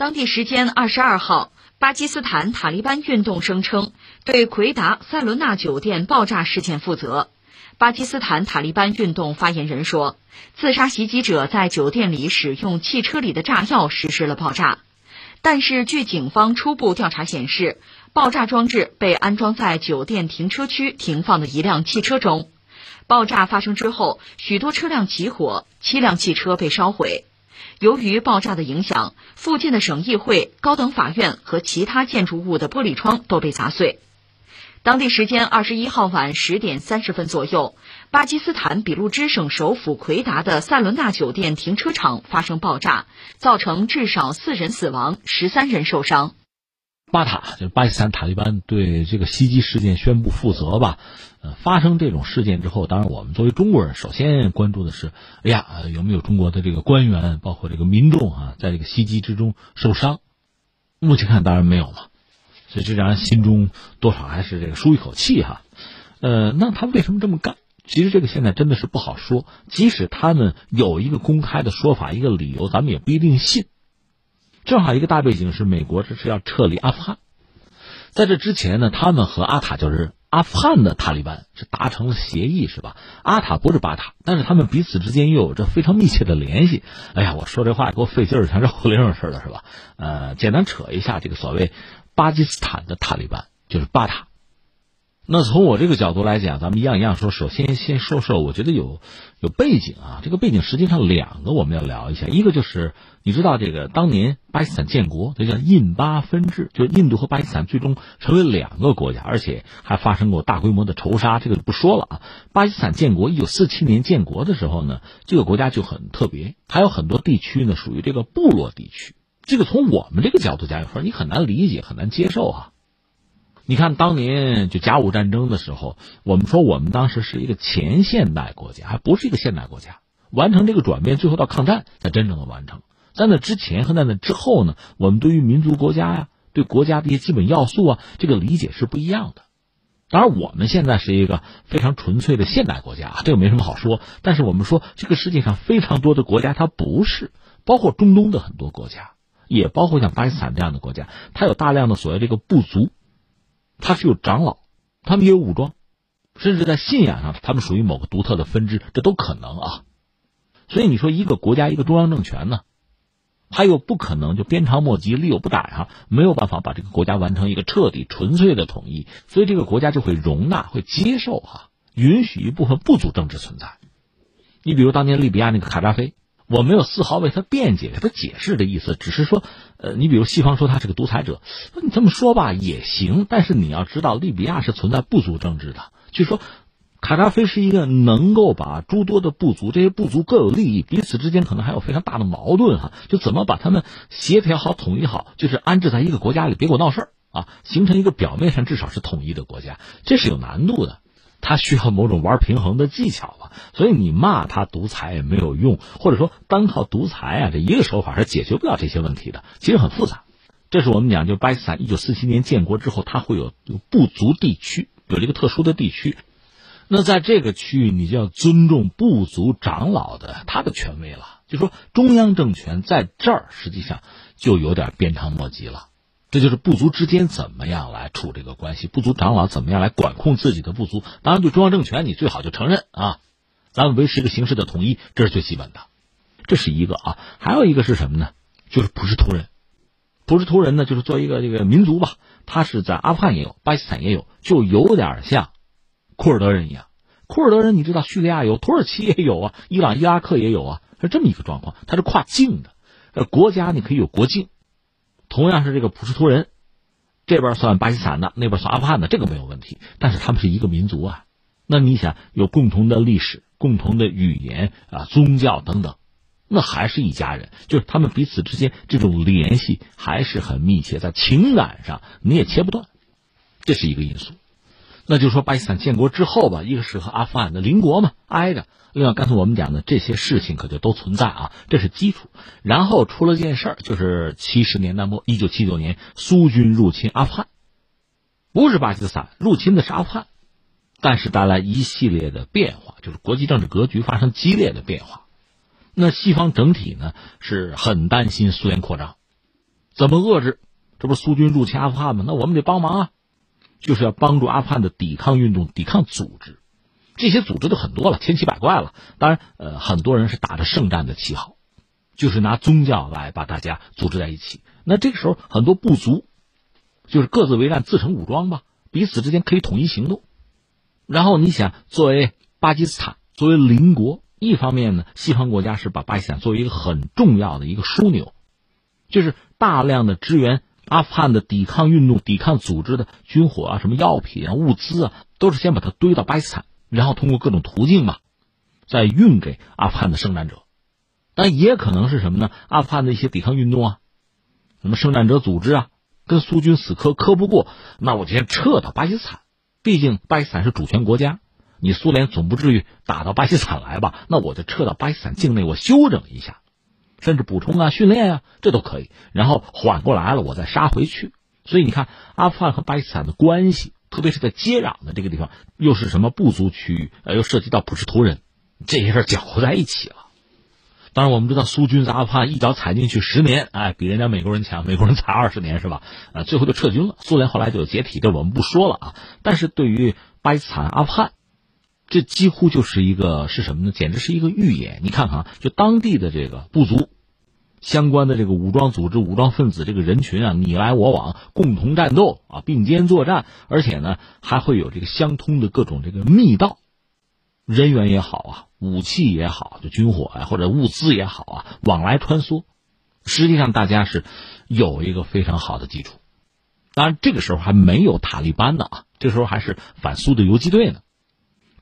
当地时间二十二号，巴基斯坦塔利班运动声称对奎达塞伦纳酒店爆炸事件负责。巴基斯坦塔利班运动发言人说，自杀袭击者在酒店里使用汽车里的炸药实施了爆炸。但是，据警方初步调查显示，爆炸装置被安装在酒店停车区停放的一辆汽车中。爆炸发生之后，许多车辆起火，七辆汽车被烧毁。由于爆炸的影响，附近的省议会、高等法院和其他建筑物的玻璃窗都被砸碎。当地时间二十一号晚十点三十分左右，巴基斯坦俾路支省首府奎达的塞伦纳酒店停车场发生爆炸，造成至少四人死亡，十三人受伤。巴塔就是巴基斯坦塔利班对这个袭击事件宣布负责吧？呃，发生这种事件之后，当然我们作为中国人，首先关注的是，哎呀，有没有中国的这个官员，包括这个民众啊，在这个袭击之中受伤？目前看当然没有嘛，所以这让人心中多少还是这个舒一口气哈。呃，那他为什么这么干？其实这个现在真的是不好说。即使他们有一个公开的说法，一个理由，咱们也不一定信。正好一个大背景是美国这是要撤离阿富汗，在这之前呢，他们和阿塔就是阿富汗的塔利班是达成了协议，是吧？阿塔不是巴塔，但是他们彼此之间又有着非常密切的联系。哎呀，我说这话给我费劲儿，像绕口令似的，是吧？呃，简单扯一下，这个所谓巴基斯坦的塔利班就是巴塔。那从我这个角度来讲，咱们一样一样说。首先，先说说，我觉得有有背景啊。这个背景实际上两个我们要聊一下。一个就是你知道，这个当年巴基斯坦建国，这叫印巴分治，就是印度和巴基斯坦最终成为两个国家，而且还发生过大规模的仇杀，这个就不说了啊。巴基斯坦建国，一九四七年建国的时候呢，这个国家就很特别，还有很多地区呢属于这个部落地区。这个从我们这个角度讲，有时候你很难理解，很难接受啊。你看，当年就甲午战争的时候，我们说我们当时是一个前现代国家，还不是一个现代国家。完成这个转变，最后到抗战才真正的完成。在那之前和在那之后呢，我们对于民族国家呀，对国家的一些基本要素啊，这个理解是不一样的。当然，我们现在是一个非常纯粹的现代国家，这个没什么好说。但是我们说，这个世界上非常多的国家，它不是，包括中东的很多国家，也包括像巴基斯坦这样的国家，它有大量的所谓这个部族。他是有长老，他们也有武装，甚至在信仰上，他们属于某个独特的分支，这都可能啊。所以你说一个国家一个中央政权呢，他又不可能就鞭长莫及、力有不逮啊，没有办法把这个国家完成一个彻底纯粹的统一，所以这个国家就会容纳、会接受啊，允许一部分部族政治存在。你比如当年利比亚那个卡扎菲。我没有丝毫为他辩解、给他解释的意思，只是说，呃，你比如西方说他是个独裁者，那你这么说吧也行，但是你要知道，利比亚是存在部族政治的，就说，卡扎菲是一个能够把诸多的部族，这些部族各有利益，彼此之间可能还有非常大的矛盾哈，就怎么把他们协调好、统一好，就是安置在一个国家里，别给我闹事儿啊，形成一个表面上至少是统一的国家，这是有难度的。他需要某种玩平衡的技巧所以你骂他独裁也没有用，或者说单靠独裁啊这一个手法是解决不了这些问题的，其实很复杂。这是我们讲，就巴基斯坦一九四七年建国之后，它会有部族地区，有这个特殊的地区，那在这个区域，你就要尊重部族长老的他的权威了。就说中央政权在这儿，实际上就有点鞭长莫及了。这就是部族之间怎么样来处这个关系，部族长老怎么样来管控自己的部族。当然，对中央政权，你最好就承认啊，咱们维持一个形式的统一，这是最基本的。这是一个啊，还有一个是什么呢？就是普什图人。普什图人呢，就是做一个这个民族吧，他是在阿富汗也有，巴基斯坦也有，就有点像库尔德人一样。库尔德人你知道，叙利亚有，土耳其也有啊，伊朗、伊拉克也有啊，是这么一个状况。它是跨境的，呃，国家你可以有国境。同样是这个普什图人，这边算巴基斯坦的，那边算阿富汗的，这个没有问题。但是他们是一个民族啊，那你想有共同的历史、共同的语言啊、宗教等等，那还是一家人。就是他们彼此之间这种联系还是很密切，在情感上你也切不断，这是一个因素。那就说巴基斯坦建国之后吧，一个是和阿富汗的邻国嘛挨着。另外，刚才我们讲的这些事情可就都存在啊，这是基础。然后出了件事儿，就是七十年代末，一九七九年苏军入侵阿富汗，不是巴基斯坦入侵的是阿富汗，但是带来一系列的变化，就是国际政治格局发生激烈的变化。那西方整体呢是很担心苏联扩张。怎么遏制？这不是苏军入侵阿富汗吗？那我们得帮忙啊，就是要帮助阿富汗的抵抗运动、抵抗组织。这些组织都很多了，千奇百怪了。当然，呃，很多人是打着圣战的旗号，就是拿宗教来把大家组织在一起。那这个时候，很多部族就是各自为战、自成武装吧，彼此之间可以统一行动。然后你想，作为巴基斯坦，作为邻国，一方面呢，西方国家是把巴基斯坦作为一个很重要的一个枢纽，就是大量的支援。阿富汗的抵抗运动、抵抗组织的军火啊、什么药品啊、物资啊，都是先把它堆到巴基斯坦，然后通过各种途径吧，再运给阿富汗的圣战者。但也可能是什么呢？阿富汗的一些抵抗运动啊，什么圣战者组织啊，跟苏军死磕磕不过，那我就先撤到巴基斯坦。毕竟巴基斯坦是主权国家，你苏联总不至于打到巴基斯坦来吧？那我就撤到巴基斯坦境内，我休整一下。甚至补充啊、训练啊，这都可以。然后缓过来了，我再杀回去。所以你看，阿富汗和巴基斯坦的关系，特别是在接壤的这个地方，又是什么部族区域？呃，又涉及到普什图人，这些事搅和在一起了。当然，我们知道苏军在阿富汗一脚踩进去十年，哎，比人家美国人强。美国人才二十年是吧？呃，最后就撤军了。苏联后来就解体，这我们不说了啊。但是对于巴基斯坦、阿富汗，这几乎就是一个是什么呢？简直是一个预言。你看看，就当地的这个部族，相关的这个武装组织、武装分子这个人群啊，你来我往，共同战斗啊，并肩作战，而且呢，还会有这个相通的各种这个密道，人员也好啊，武器也好，就军火呀或者物资也好啊，往来穿梭。实际上，大家是有一个非常好的基础。当然，这个时候还没有塔利班呢啊，这时候还是反苏的游击队呢。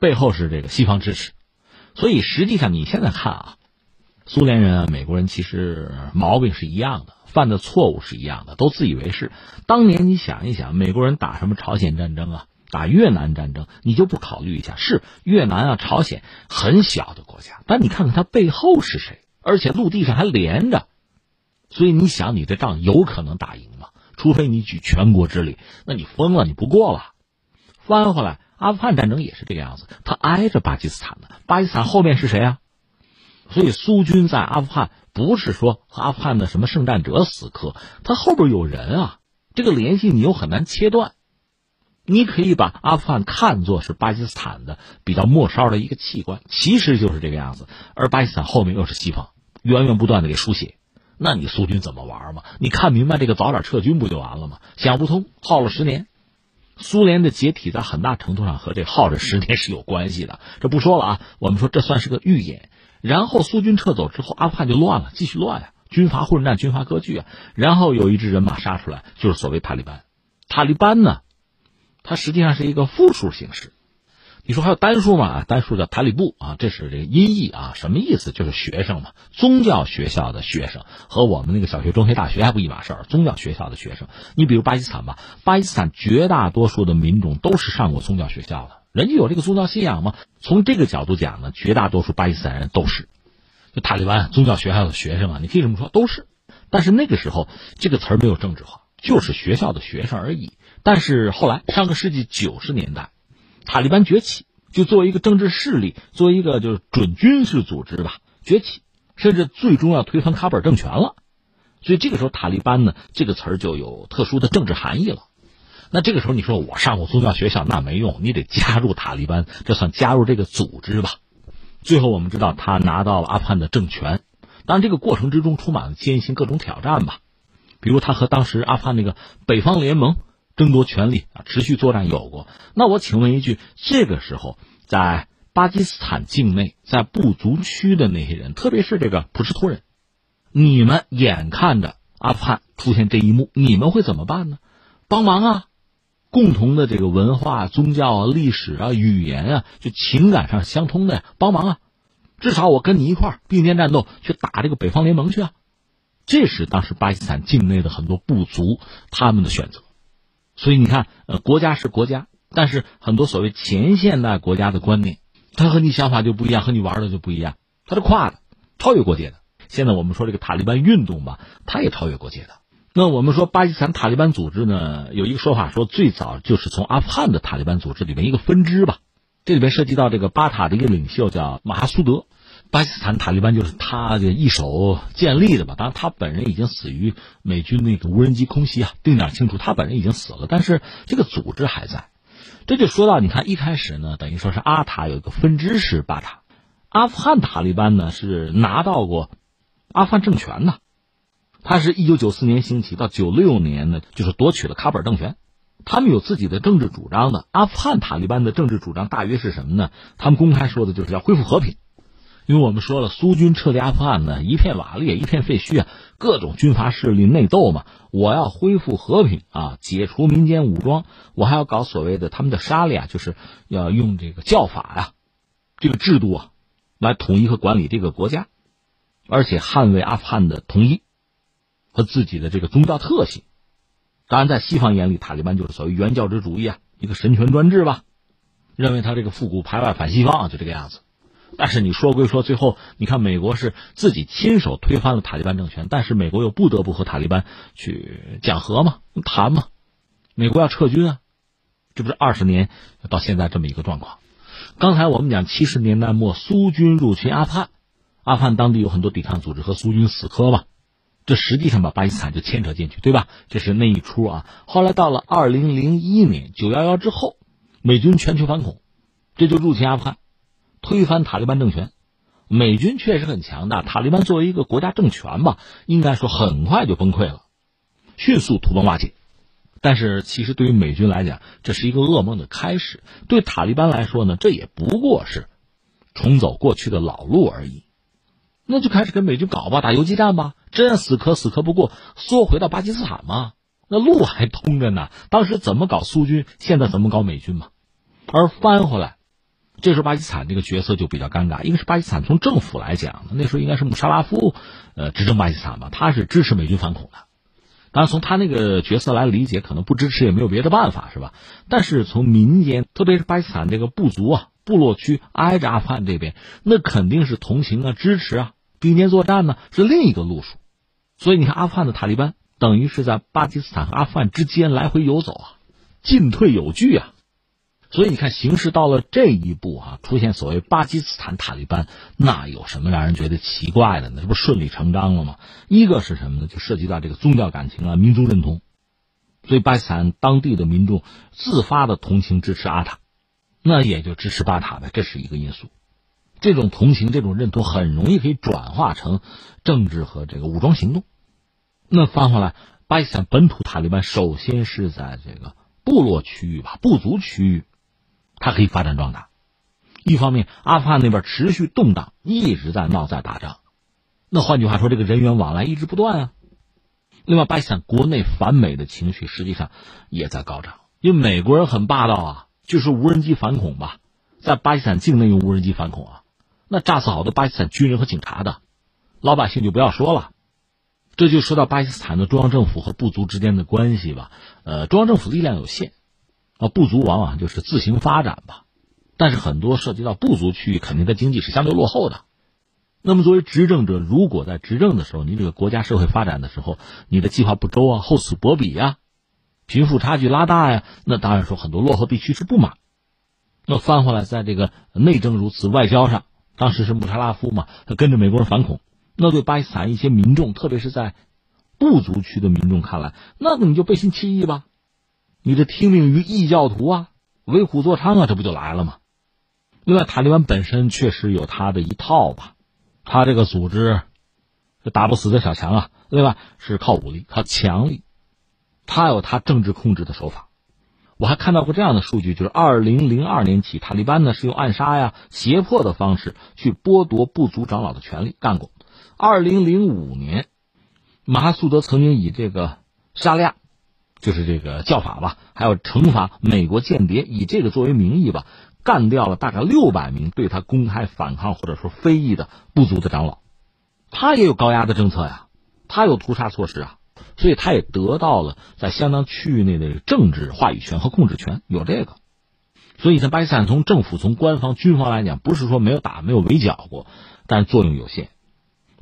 背后是这个西方支持，所以实际上你现在看啊，苏联人啊、美国人其实毛病是一样的，犯的错误是一样的，都自以为是。当年你想一想，美国人打什么朝鲜战争啊，打越南战争，你就不考虑一下，是越南啊、朝鲜很小的国家，但你看看它背后是谁，而且陆地上还连着，所以你想，你这仗有可能打赢吗？除非你举全国之力，那你疯了，你不过了。翻回来。阿富汗战争也是这个样子，他挨着巴基斯坦的，巴基斯坦后面是谁啊？所以苏军在阿富汗不是说和阿富汗的什么圣战者死磕，他后边有人啊，这个联系你又很难切断。你可以把阿富汗看作是巴基斯坦的比较末梢的一个器官，其实就是这个样子。而巴基斯坦后面又是西方，源源不断的给输血，那你苏军怎么玩嘛？你看明白这个，早点撤军不就完了吗？想不通，耗了十年。苏联的解体在很大程度上和这耗着十年是有关系的，这不说了啊。我们说这算是个预演。然后苏军撤走之后，阿富汗就乱了，继续乱呀，军阀混战，军阀割据啊。然后有一支人马杀出来，就是所谓塔利班。塔利班呢，它实际上是一个复数形式。你说还有单数吗？单数叫塔里布啊，这是这个音译啊，什么意思？就是学生嘛，宗教学校的学生和我们那个小学、中学、大学还不一码事儿。宗教学校的学生，你比如巴基斯坦吧，巴基斯坦绝大多数的民众都是上过宗教学校的，人家有这个宗教信仰嘛。从这个角度讲呢，绝大多数巴基斯坦人都是，就塔利班宗教学校的学生啊，你可以这么说，都是。但是那个时候这个词儿没有政治化，就是学校的学生而已。但是后来上个世纪九十年代。塔利班崛起，就作为一个政治势力，作为一个就是准军事组织吧崛起，甚至最终要推翻喀布尔政权了。所以这个时候，塔利班呢这个词儿就有特殊的政治含义了。那这个时候，你说我上过宗教学校那没用，你得加入塔利班，这算加入这个组织吧。最后我们知道，他拿到了阿富汗的政权，当然这个过程之中充满了艰辛，各种挑战吧。比如他和当时阿富汗那个北方联盟。争夺权力啊，持续作战有过。那我请问一句，这个时候在巴基斯坦境内，在部族区的那些人，特别是这个普什图人，你们眼看着阿富汗出现这一幕，你们会怎么办呢？帮忙啊！共同的这个文化、宗教啊、历史啊、语言啊，就情感上相通的呀，帮忙啊！至少我跟你一块并肩战斗，去打这个北方联盟去啊！这是当时巴基斯坦境内的很多部族他们的选择。所以你看，呃，国家是国家，但是很多所谓前现代国家的观念，它和你想法就不一样，和你玩的就不一样，它是跨的，超越国界的。现在我们说这个塔利班运动吧，它也超越国界的。那我们说巴基斯坦塔利班组织呢，有一个说法说，最早就是从阿富汗的塔利班组织里面一个分支吧。这里边涉及到这个巴塔的一个领袖叫马哈苏德，巴基斯坦塔利班就是他的一手建立的吧？当然，他本人已经死于美军那个无人机空袭啊。定点清楚，他本人已经死了，但是这个组织还在。这就说到，你看一开始呢，等于说是阿塔有一个分支是巴塔，阿富汗塔利班呢是拿到过阿富汗政权的，他是一九九四年兴起，到九六年呢就是夺取了喀布尔政权，他们有自己的政治主张的。阿富汗塔利班的政治主张大约是什么呢？他们公开说的就是要恢复和平。因为我们说了，苏军撤离阿富汗呢，一片瓦砾，一片废墟啊，各种军阀势力内斗嘛。我要恢复和平啊，解除民间武装，我还要搞所谓的他们的沙利啊，就是要用这个教法呀，这个制度啊，来统一和管理这个国家，而且捍卫阿富汗的统一和自己的这个宗教特性。当然，在西方眼里，塔利班就是所谓原教旨主义啊，一个神权专制吧，认为他这个复古排外反西方，就这个样子。但是你说归说，最后你看美国是自己亲手推翻了塔利班政权，但是美国又不得不和塔利班去讲和嘛、谈嘛，美国要撤军啊，这不是二十年到现在这么一个状况。刚才我们讲七十年代末苏军入侵阿富汗，阿富汗当地有很多抵抗组织和苏军死磕嘛，这实际上把巴基斯坦就牵扯进去，对吧？这是那一出啊。后来到了二零零一年九幺幺之后，美军全球反恐，这就入侵阿富汗。推翻塔利班政权，美军确实很强大。塔利班作为一个国家政权吧，应该说很快就崩溃了，迅速土崩瓦解。但是其实对于美军来讲，这是一个噩梦的开始；对塔利班来说呢，这也不过是重走过去的老路而已。那就开始跟美军搞吧，打游击战吧，真死磕死磕不过，缩回到巴基斯坦嘛，那路还通着呢。当时怎么搞苏军，现在怎么搞美军嘛？而翻回来。这时候巴基斯坦这个角色就比较尴尬，一个是巴基斯坦从政府来讲，那时候应该是穆沙拉夫，呃，执政巴基斯坦吧，他是支持美军反恐的。当然，从他那个角色来理解，可能不支持也没有别的办法，是吧？但是从民间，特别是巴基斯坦这个部族啊、部落区挨着阿富汗这边，那肯定是同情啊、支持啊，并肩作战呢，是另一个路数。所以你看，阿富汗的塔利班等于是在巴基斯坦和阿富汗之间来回游走啊，进退有据啊。所以你看，形势到了这一步啊，出现所谓巴基斯坦塔利班，那有什么让人觉得奇怪的呢？这不顺理成章了吗？一个是什么呢？就涉及到这个宗教感情啊、民族认同，所以巴基斯坦当地的民众自发的同情支持阿塔，那也就支持巴塔呗，这是一个因素。这种同情、这种认同很容易可以转化成政治和这个武装行动。那翻回来，巴基斯坦本土塔利班首先是在这个部落区域吧、部族区域。它可以发展壮大。一方面，阿富汗那边持续动荡，一直在闹，在打仗。那换句话说，这个人员往来一直不断啊。另外，巴基斯坦国内反美的情绪实际上也在高涨，因为美国人很霸道啊，就是无人机反恐吧，在巴基斯坦境内用无人机反恐啊，那炸死好多巴基斯坦军人和警察的，老百姓就不要说了。这就说到巴基斯坦的中央政府和部族之间的关系吧。呃，中央政府力量有限。啊，部族往往就是自行发展吧，但是很多涉及到部族区域，肯定的经济是相对落后的。那么作为执政者，如果在执政的时候，你这个国家社会发展的时候，你的计划不周啊，厚此薄彼呀，贫富差距拉大呀，那当然说很多落后地区是不满。那翻回来，在这个内政如此，外交上，当时是穆沙拉夫嘛，他跟着美国人反恐，那对巴基斯坦一些民众，特别是在部族区的民众看来，那你就背信弃义吧。你这听命于异教徒啊，为虎作伥啊，这不就来了吗？另外，塔利班本身确实有他的一套吧，他这个组织是打不死的小强啊。另外是靠武力、靠强力，他有他政治控制的手法。我还看到过这样的数据，就是二零零二年起，塔利班呢是用暗杀呀、胁迫的方式去剥夺部族长老的权利，干过。二零零五年，马哈苏德曾经以这个沙利亚。就是这个叫法吧，还有惩罚美国间谍，以这个作为名义吧，干掉了大概六百名对他公开反抗或者说非议的部族的长老。他也有高压的政策呀，他有屠杀措施啊，所以他也得到了在相当区域内的政治话语权和控制权，有这个。所以，在巴基斯坦从政府、从官方、军方来讲，不是说没有打、没有围剿过，但作用有限。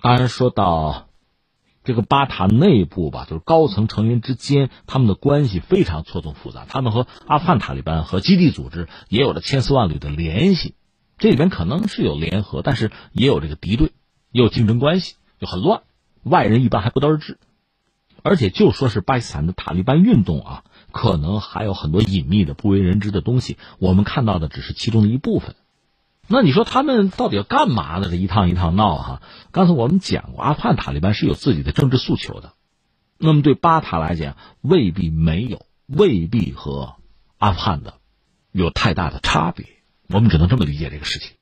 当然，说到。这个巴塔内部吧，就是高层成员之间，他们的关系非常错综复杂。他们和阿富汗塔利班和基地组织也有着千丝万缕的联系，这里边可能是有联合，但是也有这个敌对，也有竞争关系，就很乱，外人一般还不得而知。而且就说是巴基斯坦的塔利班运动啊，可能还有很多隐秘的、不为人知的东西，我们看到的只是其中的一部分。那你说他们到底要干嘛呢？这一趟一趟闹哈。刚才我们讲过，阿富汗塔利班是有自己的政治诉求的，那么对巴塔来讲，未必没有，未必和阿富汗的有太大的差别。我们只能这么理解这个事情。